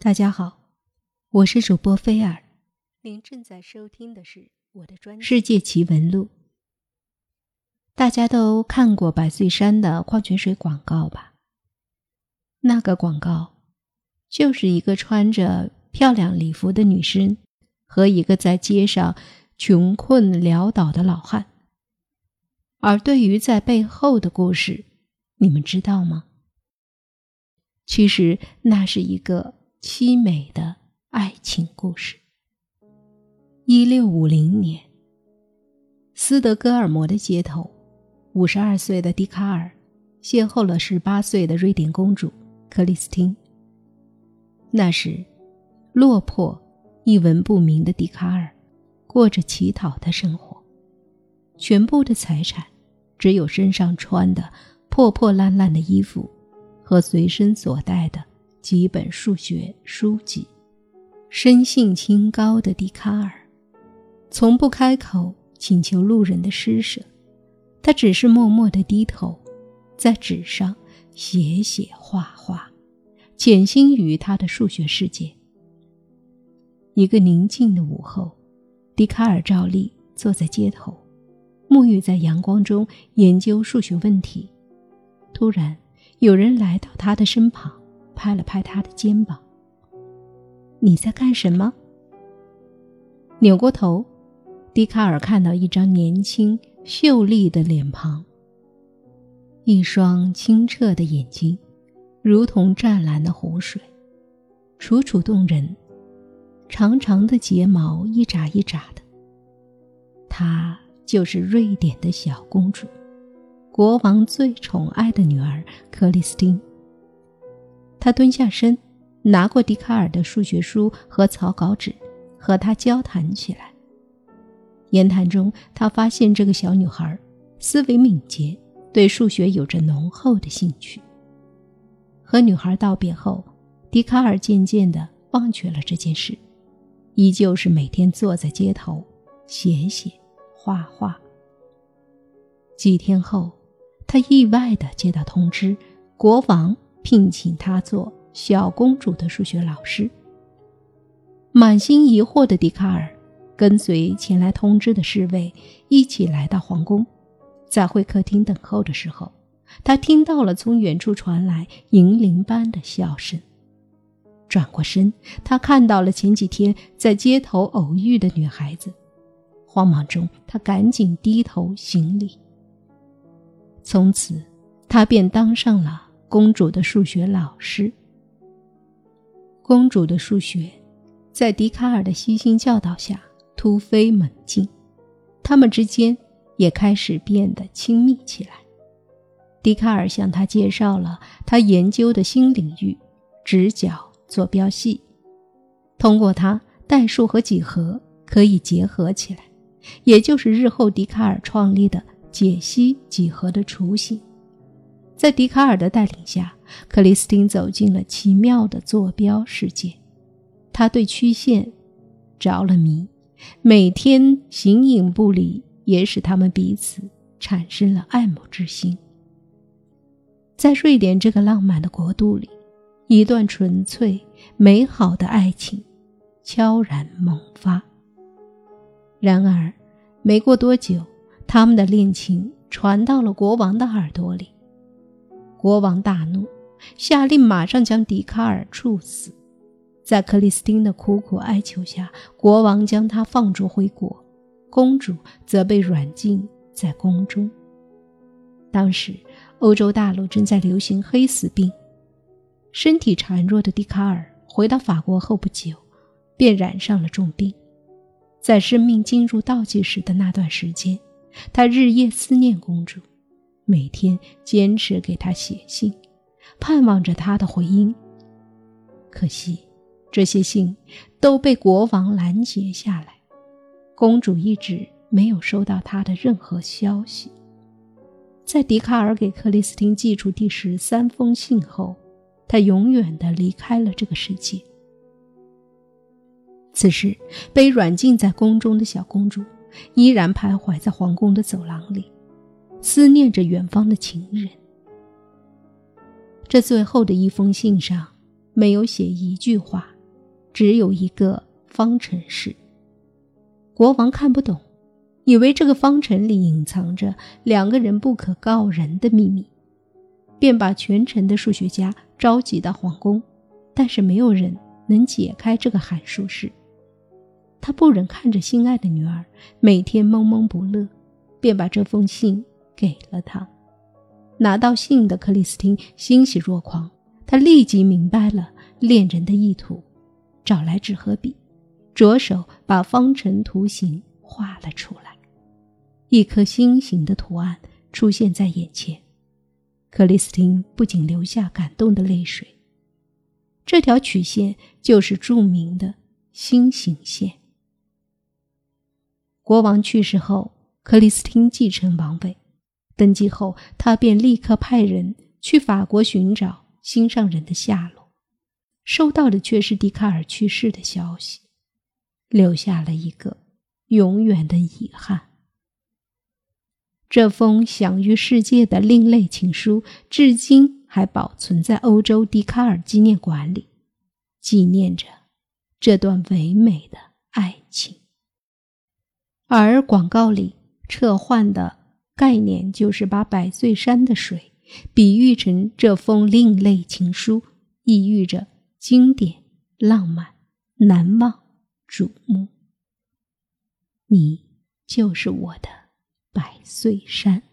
大家好，我是主播菲尔，您正在收听的是我的专辑《世界奇闻录》。大家都看过百岁山的矿泉水广告吧？那个广告就是一个穿着漂亮礼服的女生和一个在街上穷困潦倒的老汉。而对于在背后的故事，你们知道吗？其实那是一个。凄美的爱情故事。一六五零年，斯德哥尔摩的街头，五十二岁的笛卡尔邂逅了十八岁的瑞典公主克里斯汀。那时，落魄、一文不名的笛卡尔过着乞讨的生活，全部的财产只有身上穿的破破烂烂的衣服和随身所带的。几本数学书籍，生性清高的笛卡尔，从不开口请求路人的施舍，他只是默默地低头，在纸上写写画画，潜心于他的数学世界。一个宁静的午后，笛卡尔照例坐在街头，沐浴在阳光中研究数学问题。突然，有人来到他的身旁。拍了拍他的肩膀。你在干什么？扭过头，笛卡尔看到一张年轻秀丽的脸庞，一双清澈的眼睛，如同湛蓝的湖水，楚楚动人。长长的睫毛一眨一眨的。她就是瑞典的小公主，国王最宠爱的女儿克里斯汀。他蹲下身，拿过笛卡尔的数学书和草稿纸，和他交谈起来。言谈中，他发现这个小女孩思维敏捷，对数学有着浓厚的兴趣。和女孩道别后，笛卡尔渐渐地忘却了这件事，依旧是每天坐在街头写写画画。几天后，他意外地接到通知，国王。聘请他做小公主的数学老师。满心疑惑的笛卡尔跟随前来通知的侍卫一起来到皇宫，在会客厅等候的时候，他听到了从远处传来银铃般的笑声。转过身，他看到了前几天在街头偶遇的女孩子，慌忙中他赶紧低头行礼。从此，他便当上了。公主的数学老师。公主的数学，在笛卡尔的悉心教导下突飞猛进，他们之间也开始变得亲密起来。笛卡尔向他介绍了他研究的新领域——直角坐标系。通过它，代数和几何可以结合起来，也就是日后笛卡尔创立的解析几何的雏形。在笛卡尔的带领下，克里斯汀走进了奇妙的坐标世界。他对曲线着了迷，每天形影不离，也使他们彼此产生了爱慕之心。在瑞典这个浪漫的国度里，一段纯粹美好的爱情悄然萌发。然而，没过多久，他们的恋情传到了国王的耳朵里。国王大怒，下令马上将笛卡尔处死。在克里斯汀的苦苦哀求下，国王将他放逐回国，公主则被软禁在宫中。当时，欧洲大陆正在流行黑死病，身体孱弱的笛卡尔回到法国后不久，便染上了重病。在生命进入倒计时的那段时间，他日夜思念公主。每天坚持给他写信，盼望着他的回音。可惜，这些信都被国王拦截下来。公主一直没有收到他的任何消息。在笛卡尔给克里斯汀寄出第十三封信后，他永远的离开了这个世界。此时，被软禁在宫中的小公主依然徘徊在皇宫的走廊里。思念着远方的情人。这最后的一封信上，没有写一句话，只有一个方程式。国王看不懂，以为这个方程里隐藏着两个人不可告人的秘密，便把全城的数学家召集到皇宫，但是没有人能解开这个函数式。他不忍看着心爱的女儿每天闷闷不乐，便把这封信给了他。拿到信的克里斯汀欣喜若狂，他立即明白了恋人的意图，找来纸和笔。着手把方程图形画了出来，一颗心形的图案出现在眼前。克里斯汀不仅流下感动的泪水。这条曲线就是著名的心形线。国王去世后，克里斯汀继承王位。登基后，他便立刻派人去法国寻找心上人的下落，收到的却是笛卡尔去世的消息。留下了一个永远的遗憾。这封享誉世界的另类情书，至今还保存在欧洲笛卡尔纪念馆里，纪念着这段唯美的爱情。而广告里撤换的概念，就是把百岁山的水比喻成这封另类情书，意喻着经典、浪漫、难忘。瞩目，你就是我的百岁山。